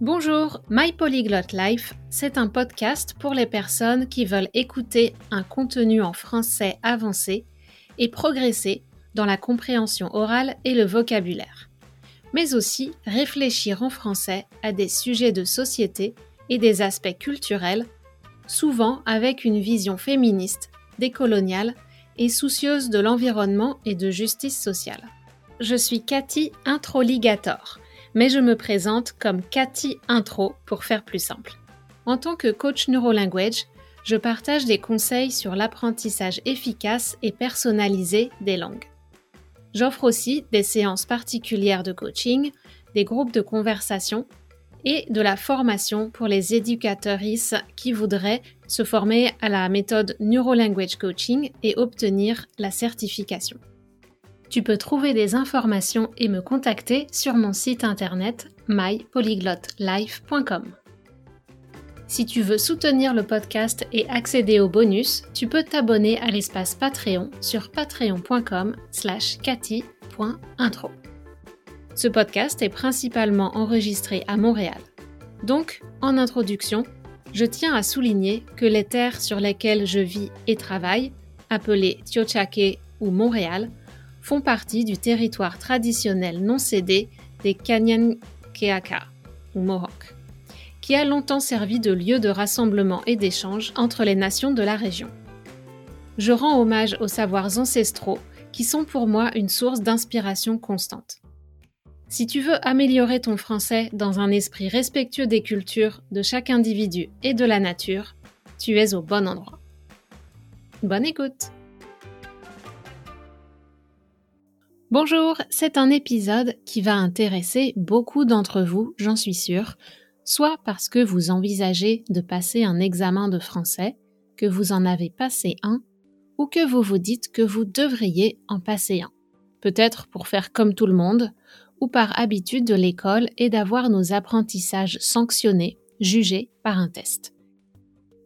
Bonjour, My Polyglot Life, c'est un podcast pour les personnes qui veulent écouter un contenu en français avancé et progresser dans la compréhension orale et le vocabulaire, mais aussi réfléchir en français à des sujets de société et des aspects culturels, souvent avec une vision féministe, décoloniale et soucieuse de l'environnement et de justice sociale. Je suis Cathy Introligator mais je me présente comme Cathy Intro pour faire plus simple. En tant que coach NeuroLanguage, je partage des conseils sur l'apprentissage efficace et personnalisé des langues. J'offre aussi des séances particulières de coaching, des groupes de conversation et de la formation pour les éducateurs qui voudraient se former à la méthode NeuroLanguage Coaching et obtenir la certification. Tu peux trouver des informations et me contacter sur mon site internet mypolyglotlife.com. Si tu veux soutenir le podcast et accéder aux bonus, tu peux t'abonner à l'espace Patreon sur patreon.com slash. Ce podcast est principalement enregistré à Montréal. Donc, en introduction, je tiens à souligner que les terres sur lesquelles je vis et travaille, appelées Tiochake ou Montréal, font partie du territoire traditionnel non cédé des Kanyankeaka, ou Mohawk, qui a longtemps servi de lieu de rassemblement et d'échange entre les nations de la région. Je rends hommage aux savoirs ancestraux qui sont pour moi une source d'inspiration constante. Si tu veux améliorer ton français dans un esprit respectueux des cultures, de chaque individu et de la nature, tu es au bon endroit. Bonne écoute Bonjour, c'est un épisode qui va intéresser beaucoup d'entre vous, j'en suis sûre, soit parce que vous envisagez de passer un examen de français, que vous en avez passé un, ou que vous vous dites que vous devriez en passer un. Peut-être pour faire comme tout le monde, ou par habitude de l'école et d'avoir nos apprentissages sanctionnés, jugés par un test.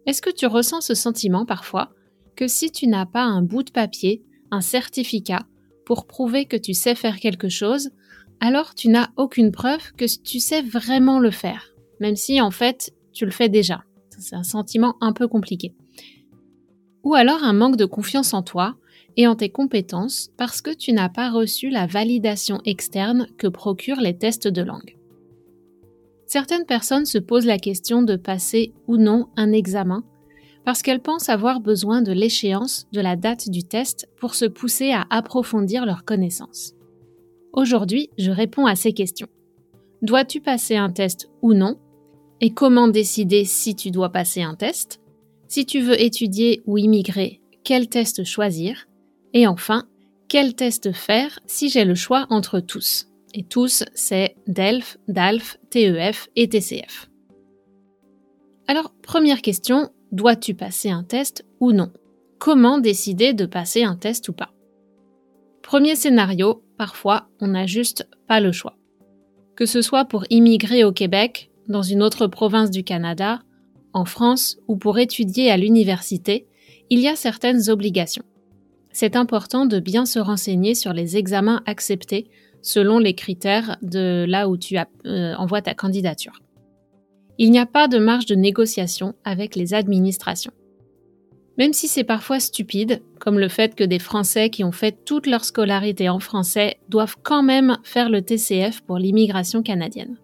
Est-ce que tu ressens ce sentiment parfois que si tu n'as pas un bout de papier, un certificat, pour prouver que tu sais faire quelque chose, alors tu n'as aucune preuve que tu sais vraiment le faire, même si en fait tu le fais déjà. C'est un sentiment un peu compliqué. Ou alors un manque de confiance en toi et en tes compétences parce que tu n'as pas reçu la validation externe que procurent les tests de langue. Certaines personnes se posent la question de passer ou non un examen parce qu'elles pensent avoir besoin de l'échéance de la date du test pour se pousser à approfondir leurs connaissances. Aujourd'hui, je réponds à ces questions. Dois-tu passer un test ou non? Et comment décider si tu dois passer un test? Si tu veux étudier ou immigrer, quel test choisir? Et enfin, quel test faire si j'ai le choix entre tous? Et tous, c'est DELF, DALF, TEF et TCF. Alors, première question, Dois-tu passer un test ou non? Comment décider de passer un test ou pas? Premier scénario, parfois on n'a juste pas le choix. Que ce soit pour immigrer au Québec, dans une autre province du Canada, en France ou pour étudier à l'université, il y a certaines obligations. C'est important de bien se renseigner sur les examens acceptés selon les critères de là où tu euh, envoies ta candidature il n'y a pas de marge de négociation avec les administrations. Même si c'est parfois stupide, comme le fait que des Français qui ont fait toute leur scolarité en français doivent quand même faire le TCF pour l'immigration canadienne.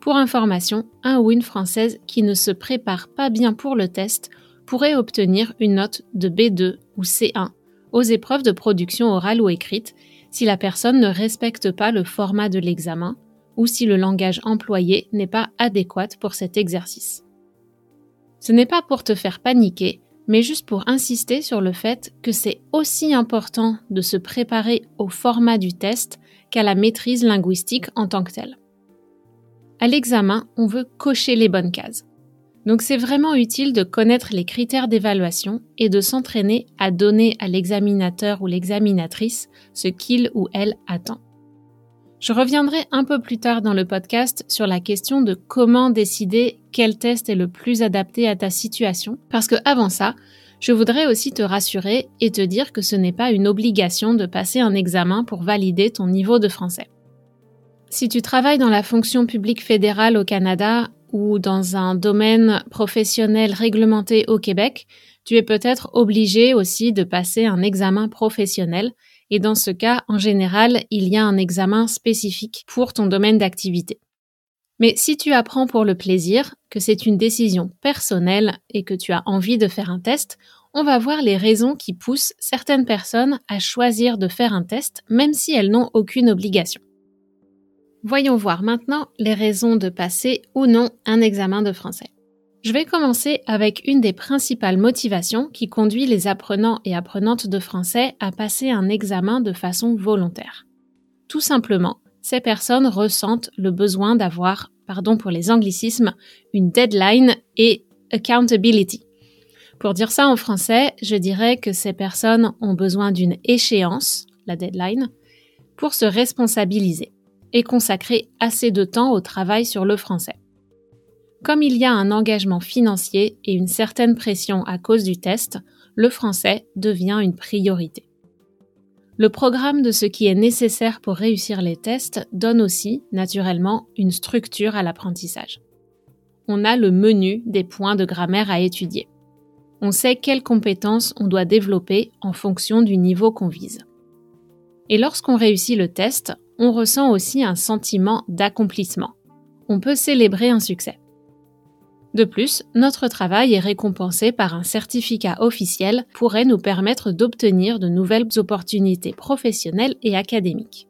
Pour information, un ou une Française qui ne se prépare pas bien pour le test pourrait obtenir une note de B2 ou C1 aux épreuves de production orale ou écrite si la personne ne respecte pas le format de l'examen ou si le langage employé n'est pas adéquat pour cet exercice. Ce n'est pas pour te faire paniquer, mais juste pour insister sur le fait que c'est aussi important de se préparer au format du test qu'à la maîtrise linguistique en tant que telle. À l'examen, on veut cocher les bonnes cases. Donc c'est vraiment utile de connaître les critères d'évaluation et de s'entraîner à donner à l'examinateur ou l'examinatrice ce qu'il ou elle attend. Je reviendrai un peu plus tard dans le podcast sur la question de comment décider quel test est le plus adapté à ta situation, parce que avant ça, je voudrais aussi te rassurer et te dire que ce n'est pas une obligation de passer un examen pour valider ton niveau de français. Si tu travailles dans la fonction publique fédérale au Canada ou dans un domaine professionnel réglementé au Québec, tu es peut-être obligé aussi de passer un examen professionnel et dans ce cas, en général, il y a un examen spécifique pour ton domaine d'activité. Mais si tu apprends pour le plaisir, que c'est une décision personnelle et que tu as envie de faire un test, on va voir les raisons qui poussent certaines personnes à choisir de faire un test même si elles n'ont aucune obligation. Voyons voir maintenant les raisons de passer ou non un examen de français. Je vais commencer avec une des principales motivations qui conduit les apprenants et apprenantes de français à passer un examen de façon volontaire. Tout simplement, ces personnes ressentent le besoin d'avoir, pardon pour les anglicismes, une deadline et accountability. Pour dire ça en français, je dirais que ces personnes ont besoin d'une échéance, la deadline, pour se responsabiliser et consacrer assez de temps au travail sur le français. Comme il y a un engagement financier et une certaine pression à cause du test, le français devient une priorité. Le programme de ce qui est nécessaire pour réussir les tests donne aussi, naturellement, une structure à l'apprentissage. On a le menu des points de grammaire à étudier. On sait quelles compétences on doit développer en fonction du niveau qu'on vise. Et lorsqu'on réussit le test, on ressent aussi un sentiment d'accomplissement. On peut célébrer un succès. De plus, notre travail est récompensé par un certificat officiel pourrait nous permettre d'obtenir de nouvelles opportunités professionnelles et académiques.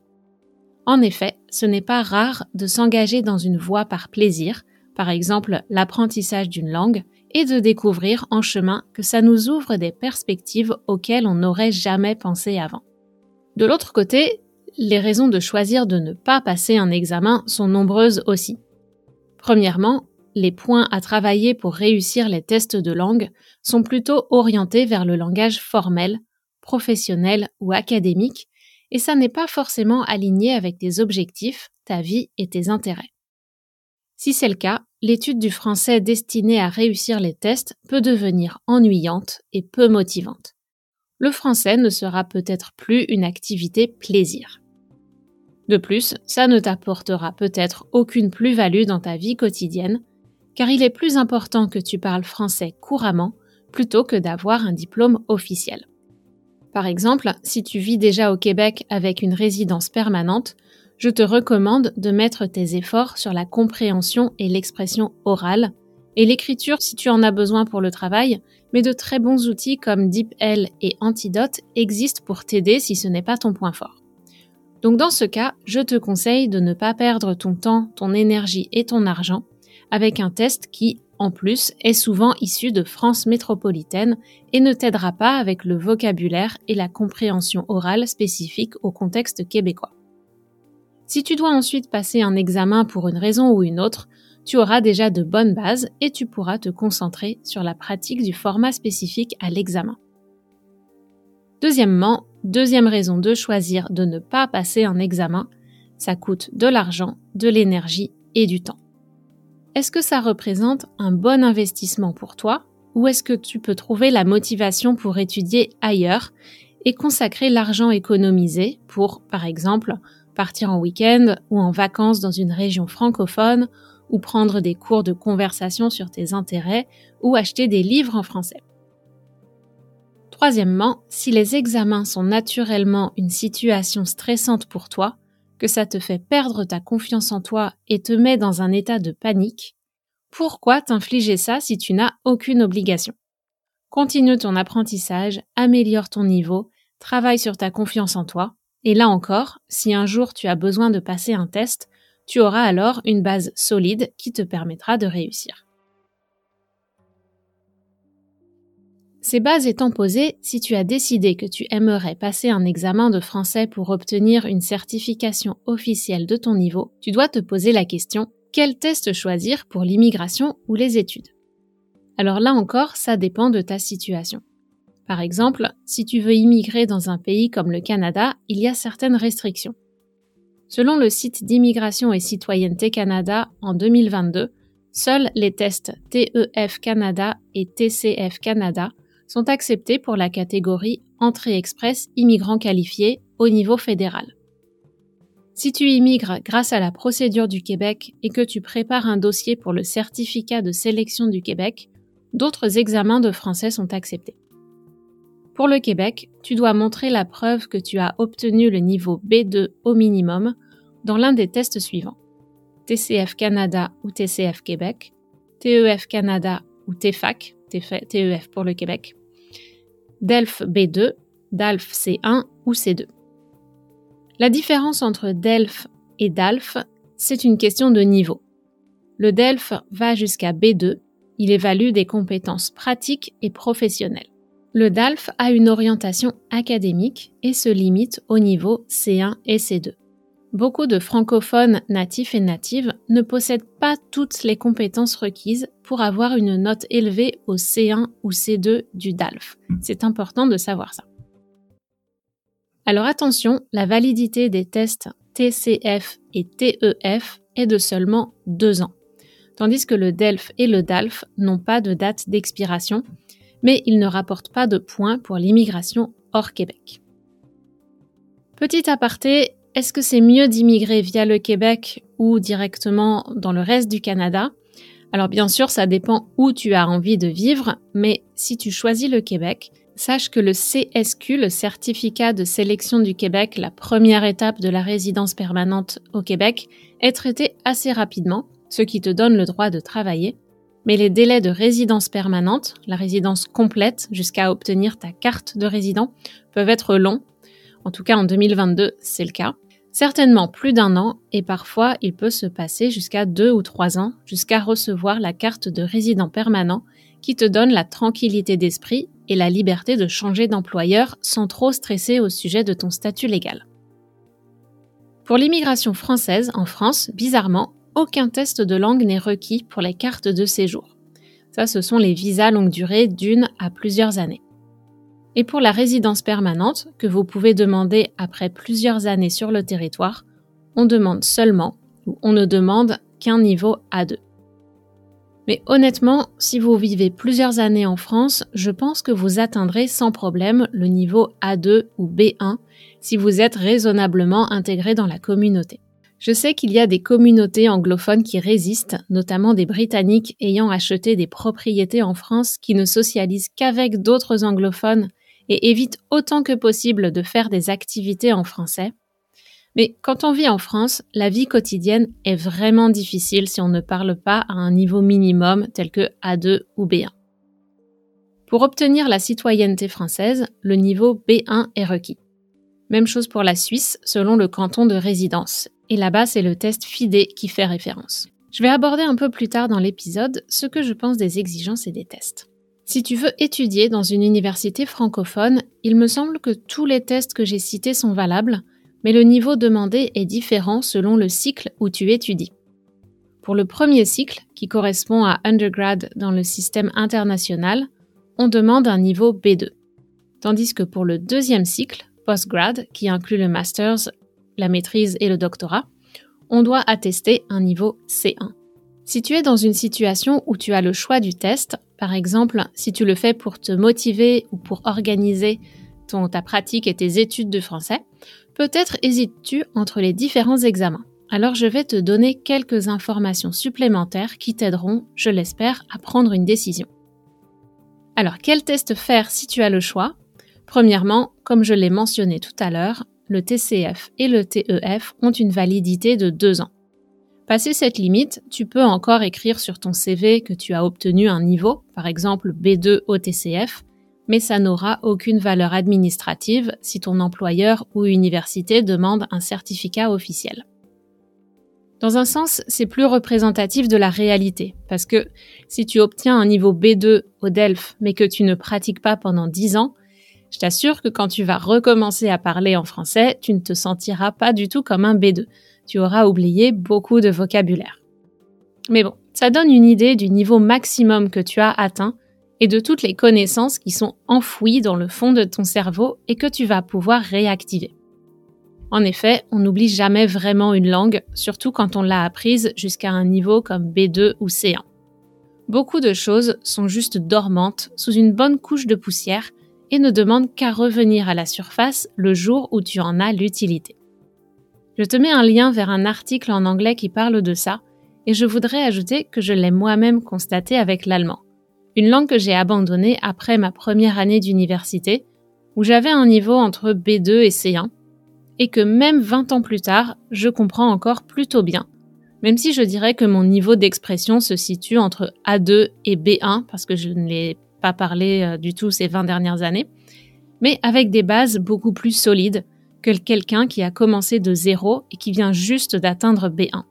En effet, ce n'est pas rare de s'engager dans une voie par plaisir, par exemple l'apprentissage d'une langue, et de découvrir en chemin que ça nous ouvre des perspectives auxquelles on n'aurait jamais pensé avant. De l'autre côté, les raisons de choisir de ne pas passer un examen sont nombreuses aussi. Premièrement, les points à travailler pour réussir les tests de langue sont plutôt orientés vers le langage formel, professionnel ou académique, et ça n'est pas forcément aligné avec tes objectifs, ta vie et tes intérêts. Si c'est le cas, l'étude du français destinée à réussir les tests peut devenir ennuyante et peu motivante. Le français ne sera peut-être plus une activité plaisir. De plus, ça ne t'apportera peut-être aucune plus-value dans ta vie quotidienne, car il est plus important que tu parles français couramment plutôt que d'avoir un diplôme officiel. Par exemple, si tu vis déjà au Québec avec une résidence permanente, je te recommande de mettre tes efforts sur la compréhension et l'expression orale, et l'écriture si tu en as besoin pour le travail, mais de très bons outils comme DeepL et Antidote existent pour t'aider si ce n'est pas ton point fort. Donc dans ce cas, je te conseille de ne pas perdre ton temps, ton énergie et ton argent avec un test qui, en plus, est souvent issu de France métropolitaine et ne t'aidera pas avec le vocabulaire et la compréhension orale spécifique au contexte québécois. Si tu dois ensuite passer un examen pour une raison ou une autre, tu auras déjà de bonnes bases et tu pourras te concentrer sur la pratique du format spécifique à l'examen. Deuxièmement, Deuxième raison de choisir de ne pas passer un examen, ça coûte de l'argent, de l'énergie et du temps. Est-ce que ça représente un bon investissement pour toi ou est-ce que tu peux trouver la motivation pour étudier ailleurs et consacrer l'argent économisé pour, par exemple, partir en week-end ou en vacances dans une région francophone ou prendre des cours de conversation sur tes intérêts ou acheter des livres en français? Troisièmement, si les examens sont naturellement une situation stressante pour toi, que ça te fait perdre ta confiance en toi et te met dans un état de panique, pourquoi t'infliger ça si tu n'as aucune obligation? Continue ton apprentissage, améliore ton niveau, travaille sur ta confiance en toi, et là encore, si un jour tu as besoin de passer un test, tu auras alors une base solide qui te permettra de réussir. Ces bases étant posées, si tu as décidé que tu aimerais passer un examen de français pour obtenir une certification officielle de ton niveau, tu dois te poser la question quel test choisir pour l'immigration ou les études? Alors là encore, ça dépend de ta situation. Par exemple, si tu veux immigrer dans un pays comme le Canada, il y a certaines restrictions. Selon le site d'immigration et citoyenneté Canada en 2022, seuls les tests TEF Canada et TCF Canada sont acceptés pour la catégorie entrée express immigrants qualifiés au niveau fédéral. Si tu immigres grâce à la procédure du Québec et que tu prépares un dossier pour le certificat de sélection du Québec, d'autres examens de français sont acceptés. Pour le Québec, tu dois montrer la preuve que tu as obtenu le niveau B2 au minimum dans l'un des tests suivants. TCF Canada ou TCF Québec, TEF Canada ou TFAC, TEF pour le Québec, DELF B2, DALF C1 ou C2. La différence entre DELF et DALF, c'est une question de niveau. Le DELF va jusqu'à B2, il évalue des compétences pratiques et professionnelles. Le DALF a une orientation académique et se limite au niveau C1 et C2. Beaucoup de francophones natifs et natives ne possèdent pas toutes les compétences requises pour avoir une note élevée au C1 ou C2 du DALF. C'est important de savoir ça. Alors attention, la validité des tests TCF et TEF est de seulement deux ans, tandis que le DELF et le DALF n'ont pas de date d'expiration, mais ils ne rapportent pas de points pour l'immigration hors Québec. Petit aparté, est-ce que c'est mieux d'immigrer via le Québec ou directement dans le reste du Canada? Alors bien sûr, ça dépend où tu as envie de vivre, mais si tu choisis le Québec, Sache que le CSQ, le certificat de sélection du Québec, la première étape de la résidence permanente au Québec, est traité assez rapidement, ce qui te donne le droit de travailler. Mais les délais de résidence permanente, la résidence complète jusqu'à obtenir ta carte de résident, peuvent être longs. En tout cas, en 2022, c'est le cas. Certainement plus d'un an et parfois il peut se passer jusqu'à deux ou trois ans jusqu'à recevoir la carte de résident permanent qui te donne la tranquillité d'esprit et la liberté de changer d'employeur sans trop stresser au sujet de ton statut légal. Pour l'immigration française en France, bizarrement, aucun test de langue n'est requis pour les cartes de séjour. Ça, ce sont les visas longue durée d'une à plusieurs années. Et pour la résidence permanente, que vous pouvez demander après plusieurs années sur le territoire, on demande seulement, ou on ne demande qu'un niveau A2. Mais honnêtement, si vous vivez plusieurs années en France, je pense que vous atteindrez sans problème le niveau A2 ou B1 si vous êtes raisonnablement intégré dans la communauté. Je sais qu'il y a des communautés anglophones qui résistent, notamment des Britanniques ayant acheté des propriétés en France qui ne socialisent qu'avec d'autres anglophones et évitent autant que possible de faire des activités en français. Mais quand on vit en France, la vie quotidienne est vraiment difficile si on ne parle pas à un niveau minimum tel que A2 ou B1. Pour obtenir la citoyenneté française, le niveau B1 est requis. Même chose pour la Suisse selon le canton de résidence. Et là-bas, c'est le test FIDE qui fait référence. Je vais aborder un peu plus tard dans l'épisode ce que je pense des exigences et des tests. Si tu veux étudier dans une université francophone, il me semble que tous les tests que j'ai cités sont valables, mais le niveau demandé est différent selon le cycle où tu étudies. Pour le premier cycle, qui correspond à undergrad dans le système international, on demande un niveau B2. Tandis que pour le deuxième cycle, postgrad, qui inclut le master's, la maîtrise et le doctorat, on doit attester un niveau C1. Si tu es dans une situation où tu as le choix du test, par exemple si tu le fais pour te motiver ou pour organiser ta pratique et tes études de français, Peut-être hésites-tu entre les différents examens. Alors je vais te donner quelques informations supplémentaires qui t'aideront, je l'espère, à prendre une décision. Alors quel test faire si tu as le choix? Premièrement, comme je l'ai mentionné tout à l'heure, le TCF et le TEF ont une validité de deux ans. Passé cette limite, tu peux encore écrire sur ton CV que tu as obtenu un niveau, par exemple B2 au TCF, mais ça n'aura aucune valeur administrative si ton employeur ou université demande un certificat officiel. Dans un sens, c'est plus représentatif de la réalité, parce que si tu obtiens un niveau B2 au DELF, mais que tu ne pratiques pas pendant 10 ans, je t'assure que quand tu vas recommencer à parler en français, tu ne te sentiras pas du tout comme un B2. Tu auras oublié beaucoup de vocabulaire. Mais bon, ça donne une idée du niveau maximum que tu as atteint et de toutes les connaissances qui sont enfouies dans le fond de ton cerveau et que tu vas pouvoir réactiver. En effet, on n'oublie jamais vraiment une langue, surtout quand on l'a apprise jusqu'à un niveau comme B2 ou C1. Beaucoup de choses sont juste dormantes sous une bonne couche de poussière et ne demandent qu'à revenir à la surface le jour où tu en as l'utilité. Je te mets un lien vers un article en anglais qui parle de ça, et je voudrais ajouter que je l'ai moi-même constaté avec l'allemand, une langue que j'ai abandonnée après ma première année d'université, où j'avais un niveau entre B2 et C1, et que même 20 ans plus tard, je comprends encore plutôt bien, même si je dirais que mon niveau d'expression se situe entre A2 et B1, parce que je ne l'ai pas parlé euh, du tout ces 20 dernières années, mais avec des bases beaucoup plus solides que quelqu'un qui a commencé de zéro et qui vient juste d'atteindre B1.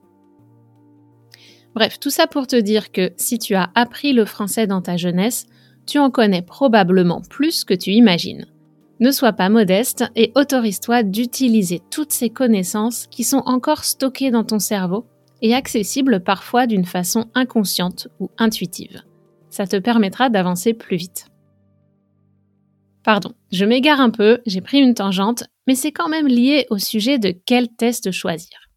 Bref, tout ça pour te dire que si tu as appris le français dans ta jeunesse, tu en connais probablement plus que tu imagines. Ne sois pas modeste et autorise-toi d'utiliser toutes ces connaissances qui sont encore stockées dans ton cerveau et accessibles parfois d'une façon inconsciente ou intuitive. Ça te permettra d'avancer plus vite. Pardon, je m'égare un peu, j'ai pris une tangente, mais c'est quand même lié au sujet de quel test choisir.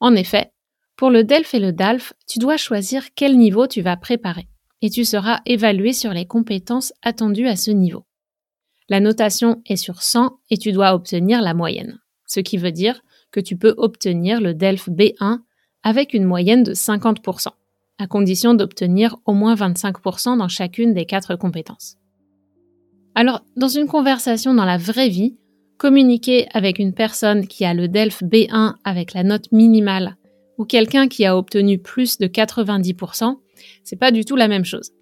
En effet, pour le DELF et le DALF, tu dois choisir quel niveau tu vas préparer, et tu seras évalué sur les compétences attendues à ce niveau. La notation est sur 100 et tu dois obtenir la moyenne, ce qui veut dire que tu peux obtenir le DELF B1 avec une moyenne de 50%, à condition d'obtenir au moins 25% dans chacune des quatre compétences. Alors, dans une conversation dans la vraie vie, communiquer avec une personne qui a le DELF B1 avec la note minimale ou quelqu'un qui a obtenu plus de 90%, c'est pas du tout la même chose.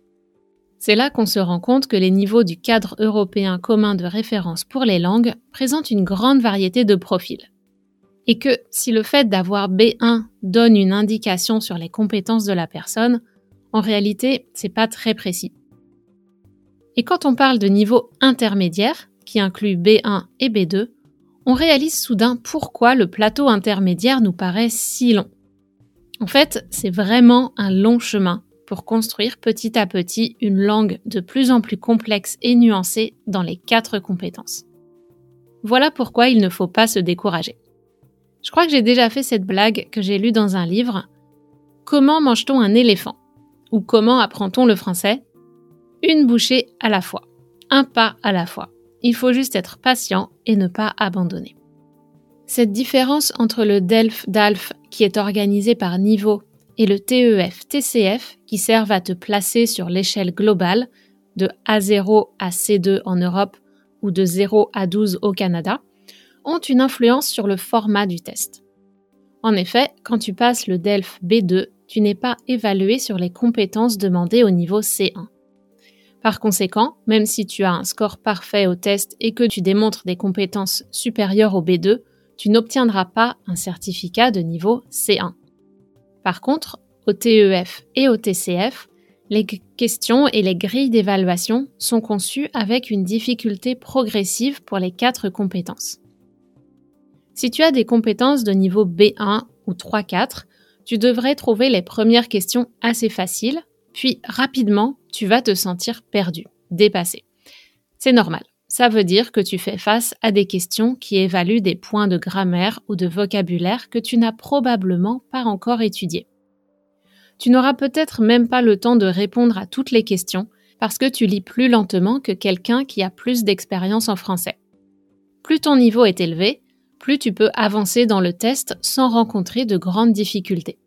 C'est là qu'on se rend compte que les niveaux du cadre européen commun de référence pour les langues présentent une grande variété de profils. Et que si le fait d'avoir B1 donne une indication sur les compétences de la personne, en réalité, c'est pas très précis. Et quand on parle de niveau intermédiaire, qui inclut B1 et B2, on réalise soudain pourquoi le plateau intermédiaire nous paraît si long. En fait, c'est vraiment un long chemin pour construire petit à petit une langue de plus en plus complexe et nuancée dans les quatre compétences. Voilà pourquoi il ne faut pas se décourager. Je crois que j'ai déjà fait cette blague que j'ai lue dans un livre. Comment mange-t-on un éléphant? Ou comment apprend-on le français? Une bouchée à la fois, un pas à la fois. Il faut juste être patient et ne pas abandonner. Cette différence entre le DELF-DALF qui est organisé par niveau et le TEF-TCF qui servent à te placer sur l'échelle globale de A0 à C2 en Europe ou de 0 à 12 au Canada ont une influence sur le format du test. En effet, quand tu passes le DELF B2, tu n'es pas évalué sur les compétences demandées au niveau C1. Par conséquent, même si tu as un score parfait au test et que tu démontres des compétences supérieures au B2, tu n'obtiendras pas un certificat de niveau C1. Par contre, au TEF et au TCF, les questions et les grilles d'évaluation sont conçues avec une difficulté progressive pour les quatre compétences. Si tu as des compétences de niveau B1 ou 3-4, tu devrais trouver les premières questions assez faciles puis rapidement, tu vas te sentir perdu, dépassé. C'est normal. Ça veut dire que tu fais face à des questions qui évaluent des points de grammaire ou de vocabulaire que tu n'as probablement pas encore étudiés. Tu n'auras peut-être même pas le temps de répondre à toutes les questions parce que tu lis plus lentement que quelqu'un qui a plus d'expérience en français. Plus ton niveau est élevé, plus tu peux avancer dans le test sans rencontrer de grandes difficultés.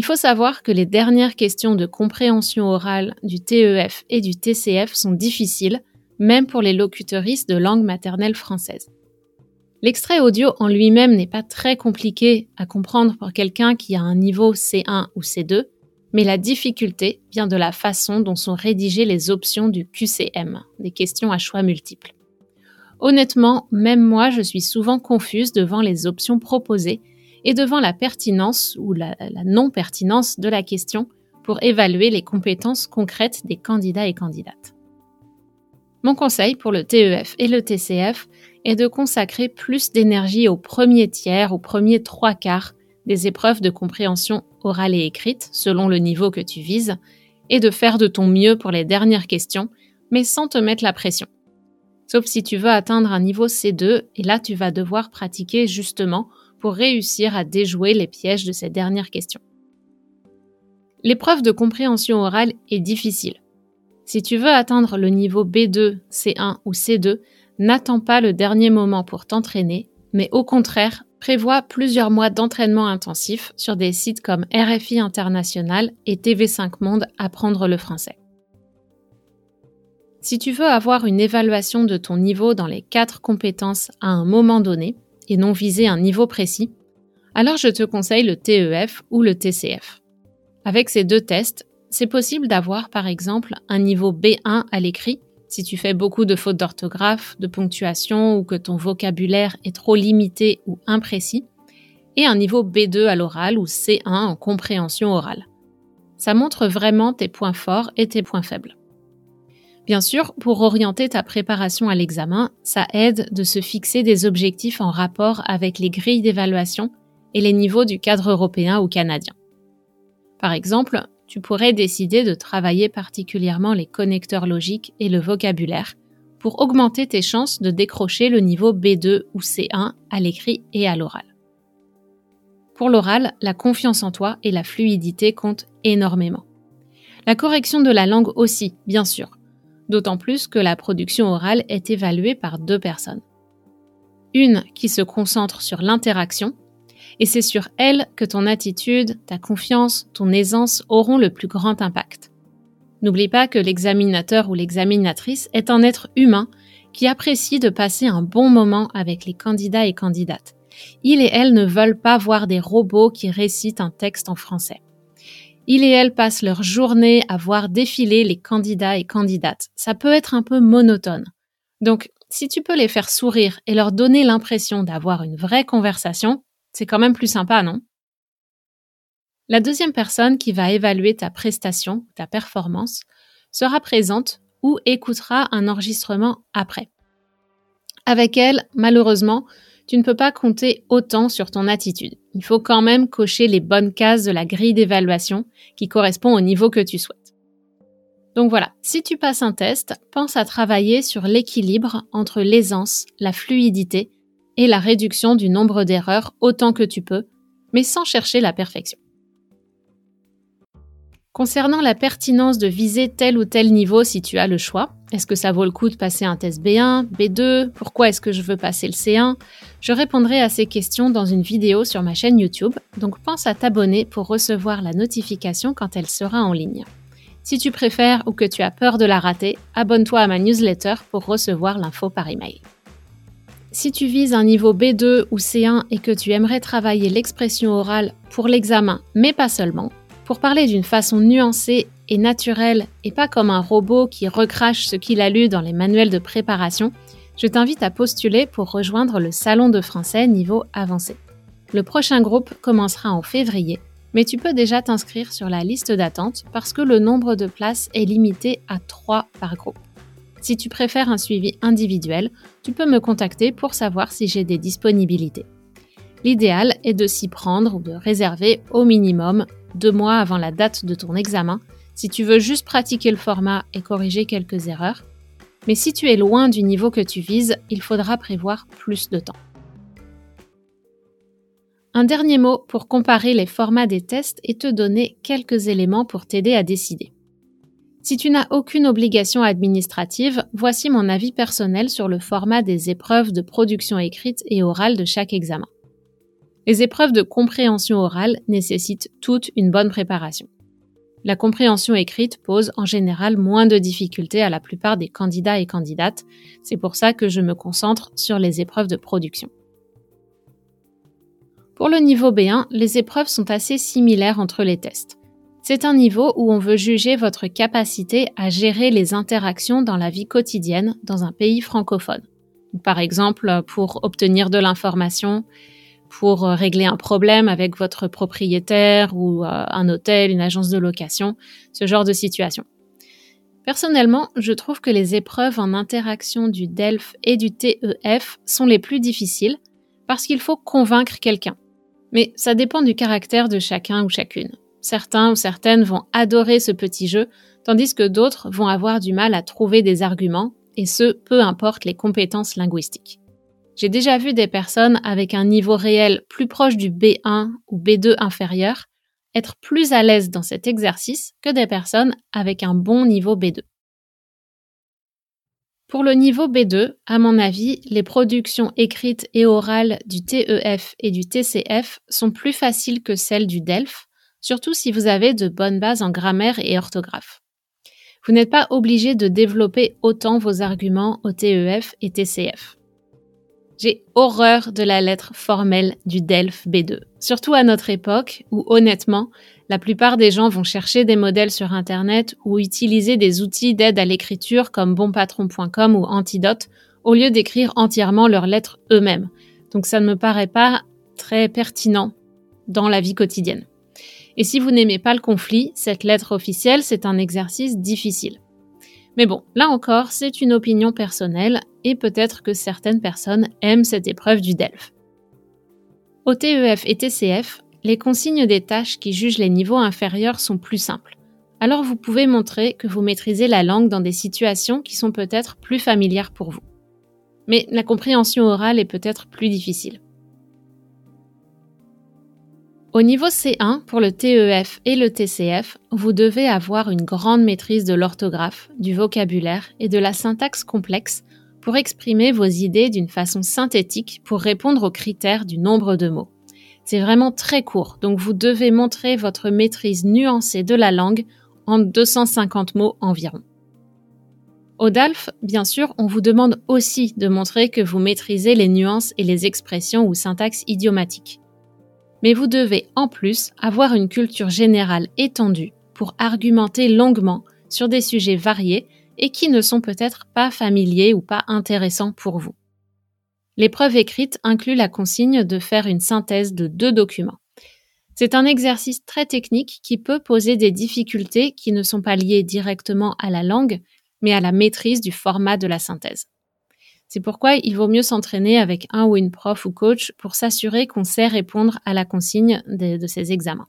Il faut savoir que les dernières questions de compréhension orale du TEF et du TCF sont difficiles, même pour les locuteristes de langue maternelle française. L'extrait audio en lui-même n'est pas très compliqué à comprendre pour quelqu'un qui a un niveau C1 ou C2, mais la difficulté vient de la façon dont sont rédigées les options du QCM, des questions à choix multiples. Honnêtement, même moi, je suis souvent confuse devant les options proposées et devant la pertinence ou la, non-pertinence de la question pour évaluer les compétences concrètes des candidats et candidates. Mon conseil pour le TEF et le TCF est de consacrer plus d'énergie au premier tiers, au premier trois quarts des épreuves de compréhension orale et écrite, selon le niveau que tu vises, et de faire de ton mieux pour les dernières questions, mais sans te mettre la pression. Sauf si tu veux atteindre un niveau C2, et là tu vas devoir pratiquer justement pour réussir à déjouer les pièges de ces dernières questions. L'épreuve de compréhension orale est difficile. Si tu veux atteindre le niveau B2, C1 ou C2, n'attends pas le dernier moment pour t'entraîner, mais au contraire, prévois plusieurs mois d'entraînement intensif sur des sites comme RFI International et TV5 Monde Apprendre le français. Si tu veux avoir une évaluation de ton niveau dans les quatre compétences à un moment donné, et non viser un niveau précis, alors je te conseille le TEF ou le TCF. Avec ces deux tests, c'est possible d'avoir par exemple un niveau B1 à l'écrit si tu fais beaucoup de fautes d'orthographe, de ponctuation ou que ton vocabulaire est trop limité ou imprécis, et un niveau B2 à l'oral ou C1 en compréhension orale. Ça montre vraiment tes points forts et tes points faibles. Bien sûr, pour orienter ta préparation à l'examen, ça aide de se fixer des objectifs en rapport avec les grilles d'évaluation et les niveaux du cadre européen ou canadien. Par exemple, tu pourrais décider de travailler particulièrement les connecteurs logiques et le vocabulaire pour augmenter tes chances de décrocher le niveau B2 ou C1 à l'écrit et à l'oral. Pour l'oral, la confiance en toi et la fluidité comptent énormément. La correction de la langue aussi, bien sûr, d'autant plus que la production orale est évaluée par deux personnes. Une qui se concentre sur l'interaction, et c'est sur elle que ton attitude, ta confiance, ton aisance auront le plus grand impact. N'oublie pas que l'examinateur ou l'examinatrice est un être humain qui apprécie de passer un bon moment avec les candidats et candidates. Il et elle ne veulent pas voir des robots qui récitent un texte en français. Il et elle passent leur journée à voir défiler les candidats et candidates. Ça peut être un peu monotone. Donc, si tu peux les faire sourire et leur donner l'impression d'avoir une vraie conversation, c'est quand même plus sympa, non? La deuxième personne qui va évaluer ta prestation, ta performance, sera présente ou écoutera un enregistrement après. Avec elle, malheureusement, tu ne peux pas compter autant sur ton attitude. Il faut quand même cocher les bonnes cases de la grille d'évaluation qui correspond au niveau que tu souhaites. Donc voilà, si tu passes un test, pense à travailler sur l'équilibre entre l'aisance, la fluidité et la réduction du nombre d'erreurs autant que tu peux, mais sans chercher la perfection. Concernant la pertinence de viser tel ou tel niveau si tu as le choix, est-ce que ça vaut le coup de passer un test B1, B2 Pourquoi est-ce que je veux passer le C1 Je répondrai à ces questions dans une vidéo sur ma chaîne YouTube, donc pense à t'abonner pour recevoir la notification quand elle sera en ligne. Si tu préfères ou que tu as peur de la rater, abonne-toi à ma newsletter pour recevoir l'info par email. Si tu vises un niveau B2 ou C1 et que tu aimerais travailler l'expression orale pour l'examen, mais pas seulement, pour parler d'une façon nuancée et naturelle et pas comme un robot qui recrache ce qu'il a lu dans les manuels de préparation, je t'invite à postuler pour rejoindre le Salon de français niveau avancé. Le prochain groupe commencera en février, mais tu peux déjà t'inscrire sur la liste d'attente parce que le nombre de places est limité à 3 par groupe. Si tu préfères un suivi individuel, tu peux me contacter pour savoir si j'ai des disponibilités. L'idéal est de s'y prendre ou de réserver au minimum deux mois avant la date de ton examen si tu veux juste pratiquer le format et corriger quelques erreurs. Mais si tu es loin du niveau que tu vises, il faudra prévoir plus de temps. Un dernier mot pour comparer les formats des tests et te donner quelques éléments pour t'aider à décider. Si tu n'as aucune obligation administrative, voici mon avis personnel sur le format des épreuves de production écrite et orale de chaque examen. Les épreuves de compréhension orale nécessitent toute une bonne préparation. La compréhension écrite pose en général moins de difficultés à la plupart des candidats et candidates, c'est pour ça que je me concentre sur les épreuves de production. Pour le niveau B1, les épreuves sont assez similaires entre les tests. C'est un niveau où on veut juger votre capacité à gérer les interactions dans la vie quotidienne dans un pays francophone. Par exemple, pour obtenir de l'information, pour euh, régler un problème avec votre propriétaire ou euh, un hôtel, une agence de location, ce genre de situation. Personnellement, je trouve que les épreuves en interaction du DELF et du TEF sont les plus difficiles parce qu'il faut convaincre quelqu'un. Mais ça dépend du caractère de chacun ou chacune. Certains ou certaines vont adorer ce petit jeu, tandis que d'autres vont avoir du mal à trouver des arguments, et ce, peu importe les compétences linguistiques. J'ai déjà vu des personnes avec un niveau réel plus proche du B1 ou B2 inférieur être plus à l'aise dans cet exercice que des personnes avec un bon niveau B2. Pour le niveau B2, à mon avis, les productions écrites et orales du TEF et du TCF sont plus faciles que celles du DELF, surtout si vous avez de bonnes bases en grammaire et orthographe. Vous n'êtes pas obligé de développer autant vos arguments au TEF et TCF. J'ai horreur de la lettre formelle du DELF B2, surtout à notre époque où honnêtement, la plupart des gens vont chercher des modèles sur Internet ou utiliser des outils d'aide à l'écriture comme bonpatron.com ou Antidote au lieu d'écrire entièrement leurs lettres eux-mêmes. Donc ça ne me paraît pas très pertinent dans la vie quotidienne. Et si vous n'aimez pas le conflit, cette lettre officielle, c'est un exercice difficile. Mais bon, là encore, c'est une opinion personnelle et peut-être que certaines personnes aiment cette épreuve du DELF. Au TEF et TCF, les consignes des tâches qui jugent les niveaux inférieurs sont plus simples. Alors vous pouvez montrer que vous maîtrisez la langue dans des situations qui sont peut-être plus familières pour vous. Mais la compréhension orale est peut-être plus difficile. Au niveau C1, pour le TEF et le TCF, vous devez avoir une grande maîtrise de l'orthographe, du vocabulaire et de la syntaxe complexe pour exprimer vos idées d'une façon synthétique pour répondre aux critères du nombre de mots. C'est vraiment très court, donc vous devez montrer votre maîtrise nuancée de la langue en 250 mots environ. Au DALF, bien sûr, on vous demande aussi de montrer que vous maîtrisez les nuances et les expressions ou syntaxes idiomatiques mais vous devez en plus avoir une culture générale étendue pour argumenter longuement sur des sujets variés et qui ne sont peut-être pas familiers ou pas intéressants pour vous. L'épreuve écrite inclut la consigne de faire une synthèse de deux documents. C'est un exercice très technique qui peut poser des difficultés qui ne sont pas liées directement à la langue, mais à la maîtrise du format de la synthèse. C'est pourquoi il vaut mieux s'entraîner avec un ou une prof ou coach pour s'assurer qu'on sait répondre à la consigne de, ces examens.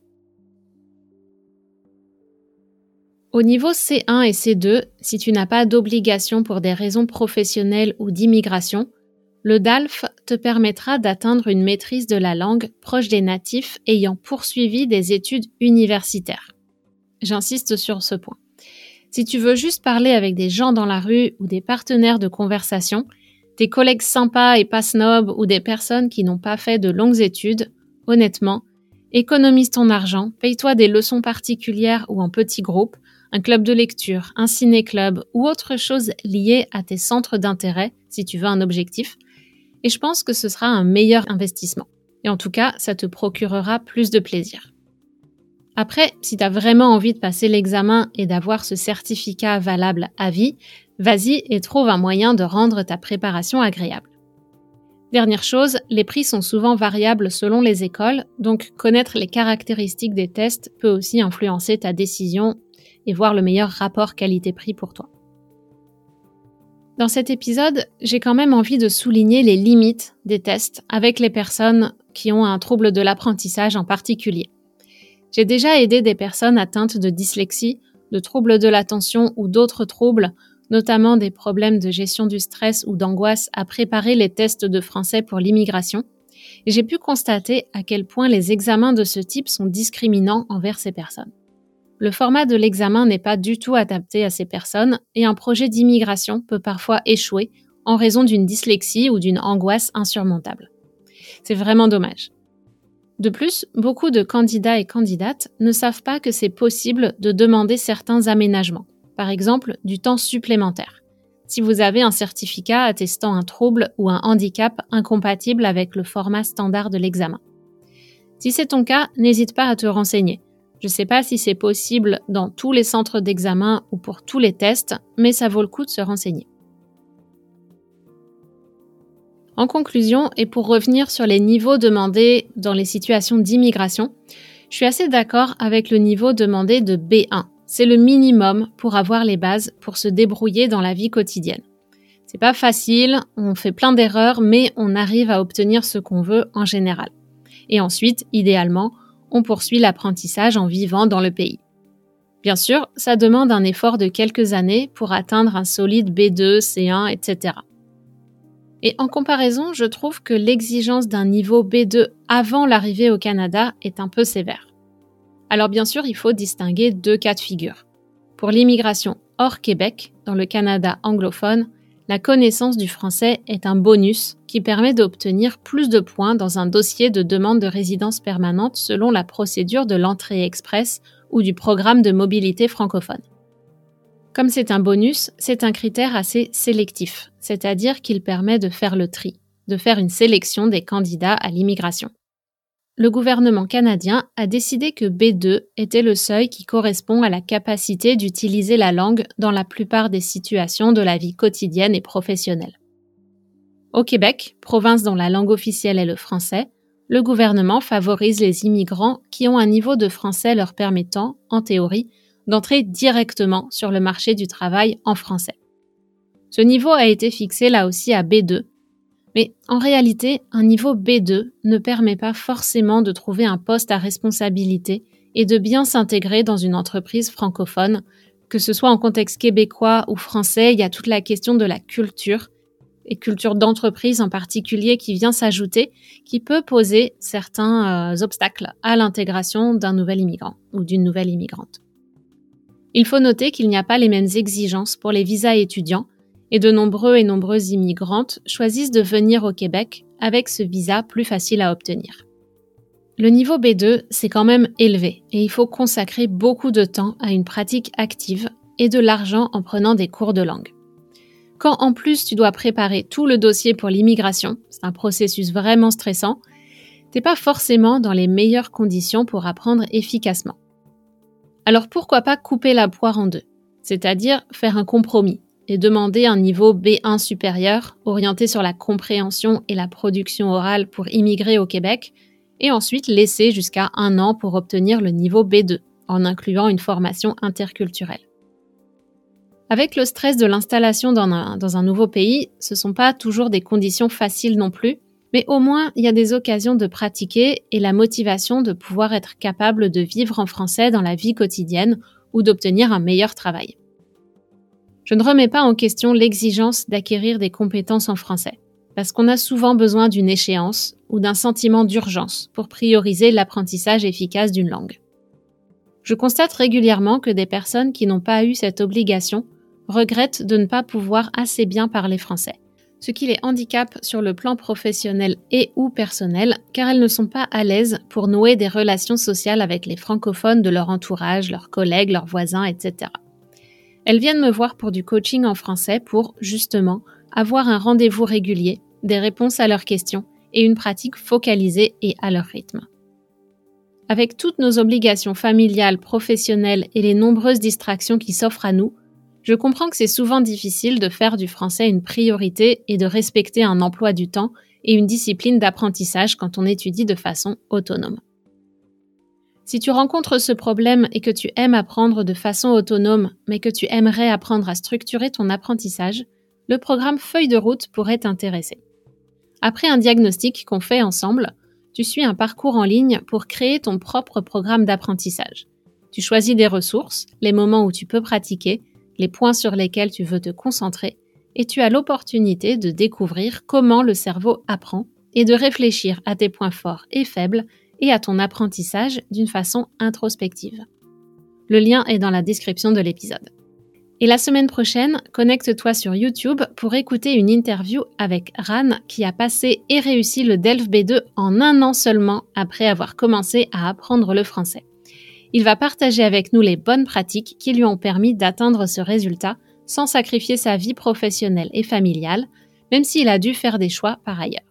Au niveau C1 et C2, si tu n'as pas d'obligation pour des raisons professionnelles ou d'immigration, le DALF te permettra d'atteindre une maîtrise de la langue proche des natifs ayant poursuivi des études universitaires. J'insiste sur ce point. Si tu veux juste parler avec des gens dans la rue ou des partenaires de conversation, des collègues sympas et pas snobs ou des personnes qui n'ont pas fait de longues études, honnêtement, économise ton argent, paye-toi des leçons particulières ou en petits groupes, un club de lecture, un ciné-club ou autre chose liée à tes centres d'intérêt si tu veux un objectif, et je pense que ce sera un meilleur investissement. Et en tout cas, ça te procurera plus de plaisir. Après, si tu as vraiment envie de passer l'examen et d'avoir ce certificat valable à vie, Vas-y et trouve un moyen de rendre ta préparation agréable. Dernière chose, les prix sont souvent variables selon les écoles, donc connaître les caractéristiques des tests peut aussi influencer ta décision et voir le meilleur rapport qualité-prix pour toi. Dans cet épisode, j'ai quand même envie de souligner les limites des tests avec les personnes qui ont un trouble de l'apprentissage en particulier. J'ai déjà aidé des personnes atteintes de dyslexie, de troubles de l'attention ou d'autres troubles notamment des problèmes de gestion du stress ou d'angoisse, à préparer les tests de français pour l'immigration, j'ai pu constater à quel point les examens de ce type sont discriminants envers ces personnes. Le format de l'examen n'est pas du tout adapté à ces personnes et un projet d'immigration peut parfois échouer en raison d'une dyslexie ou d'une angoisse insurmontable. C'est vraiment dommage. De plus, beaucoup de candidats et candidates ne savent pas que c'est possible de demander certains aménagements par exemple du temps supplémentaire. Si vous avez un certificat attestant un trouble ou un handicap incompatible avec le format standard de l'examen. Si c'est ton cas, n'hésite pas à te renseigner. Je ne sais pas si c'est possible dans tous les centres d'examen ou pour tous les tests, mais ça vaut le coup de se renseigner. En conclusion, et pour revenir sur les niveaux demandés dans les situations d'immigration, je suis assez d'accord avec le niveau demandé de B1, c'est le minimum pour avoir les bases pour se débrouiller dans la vie quotidienne. C'est pas facile, on fait plein d'erreurs, mais on arrive à obtenir ce qu'on veut en général. Et ensuite, idéalement, on poursuit l'apprentissage en vivant dans le pays. Bien sûr, ça demande un effort de quelques années pour atteindre un solide B2, C1, etc. Et en comparaison, je trouve que l'exigence d'un niveau B2 avant l'arrivée au Canada est un peu sévère. Alors bien sûr, il faut distinguer deux cas de figure. Pour l'immigration hors Québec, dans le Canada anglophone, la connaissance du français est un bonus qui permet d'obtenir plus de points dans un dossier de demande de résidence permanente selon la procédure de l'entrée express ou du programme de mobilité francophone. Comme c'est un bonus, c'est un critère assez sélectif, c'est-à-dire qu'il permet de faire le tri, de faire une sélection des candidats à l'immigration. Le gouvernement canadien a décidé que B2 était le seuil qui correspond à la capacité d'utiliser la langue dans la plupart des situations de la vie quotidienne et professionnelle. Au Québec, province dont la langue officielle est le français, le gouvernement favorise les immigrants qui ont un niveau de français leur permettant, en théorie, d'entrer directement sur le marché du travail en français. Ce niveau a été fixé là aussi à B2, mais en réalité, un niveau B2 ne permet pas forcément de trouver un poste à responsabilité et de bien s'intégrer dans une entreprise francophone, que ce soit en contexte québécois ou français, il y a toute la question de la culture et culture d'entreprise en particulier qui vient s'ajouter, qui peut poser certains euh, obstacles à l'intégration d'un nouvel immigrant ou d'une nouvelle immigrante. Il faut noter qu'il n'y a pas les mêmes exigences pour les visas étudiants et de nombreux et nombreuses immigrantes choisissent de venir au Québec avec ce visa plus facile à obtenir. Le niveau B2, c'est quand même élevé et il faut consacrer beaucoup de temps à une pratique active et de l'argent en prenant des cours de langue. Quand en plus tu dois préparer tout le dossier pour l'immigration, c'est un processus vraiment stressant, t'es pas forcément dans les meilleures conditions pour apprendre efficacement. Alors pourquoi pas couper la poire en deux, c'est-à-dire faire un compromis demander un niveau B1 supérieur orienté sur la compréhension et la production orale pour immigrer au Québec, et ensuite laisser jusqu'à un an pour obtenir le niveau B2, en incluant une formation interculturelle. Avec le stress de l'installation dans dans un nouveau pays, ce ne sont pas toujours des conditions faciles non plus, mais au moins il y a des occasions de pratiquer et la motivation de pouvoir être capable de vivre en français dans la vie quotidienne ou d'obtenir un meilleur travail. Je ne remets pas en question l'exigence d'acquérir des compétences en français, parce qu'on a souvent besoin d'une échéance ou d'un sentiment d'urgence pour prioriser l'apprentissage efficace d'une langue. Je constate régulièrement que des personnes qui n'ont pas eu cette obligation regrettent de ne pas pouvoir assez bien parler français, ce qui les handicape sur le plan professionnel et ou personnel, car elles ne sont pas à l'aise pour nouer des relations sociales avec les francophones de leur entourage, leurs collègues, leurs voisins, etc. Elles viennent me voir pour du coaching en français pour, justement, avoir un rendez-vous régulier, des réponses à leurs questions et une pratique focalisée et à leur rythme. Avec toutes nos obligations familiales, professionnelles et les nombreuses distractions qui s'offrent à nous, je comprends que c'est souvent difficile de faire du français une priorité et de respecter un emploi du temps et une discipline d'apprentissage quand on étudie de façon autonome. Si tu rencontres ce problème et que tu aimes apprendre de façon autonome, mais que tu aimerais apprendre à structurer ton apprentissage, le programme Feuille de route pourrait t'intéresser. Après un diagnostic qu'on fait ensemble, tu suis un parcours en ligne pour créer ton propre programme d'apprentissage. Tu choisis des ressources, les moments où tu peux pratiquer, les points sur lesquels tu veux te concentrer, et tu as l'opportunité de découvrir comment le cerveau apprend et de réfléchir à tes points forts et faibles et à ton apprentissage d'une façon introspective. Le lien est dans la description de l'épisode. Et la semaine prochaine, connecte-toi sur YouTube pour écouter une interview avec Ran qui a passé et réussi le DELF B2 en un an seulement après avoir commencé à apprendre le français. Il va partager avec nous les bonnes pratiques qui lui ont permis d'atteindre ce résultat sans sacrifier sa vie professionnelle et familiale, même s'il a dû faire des choix par ailleurs.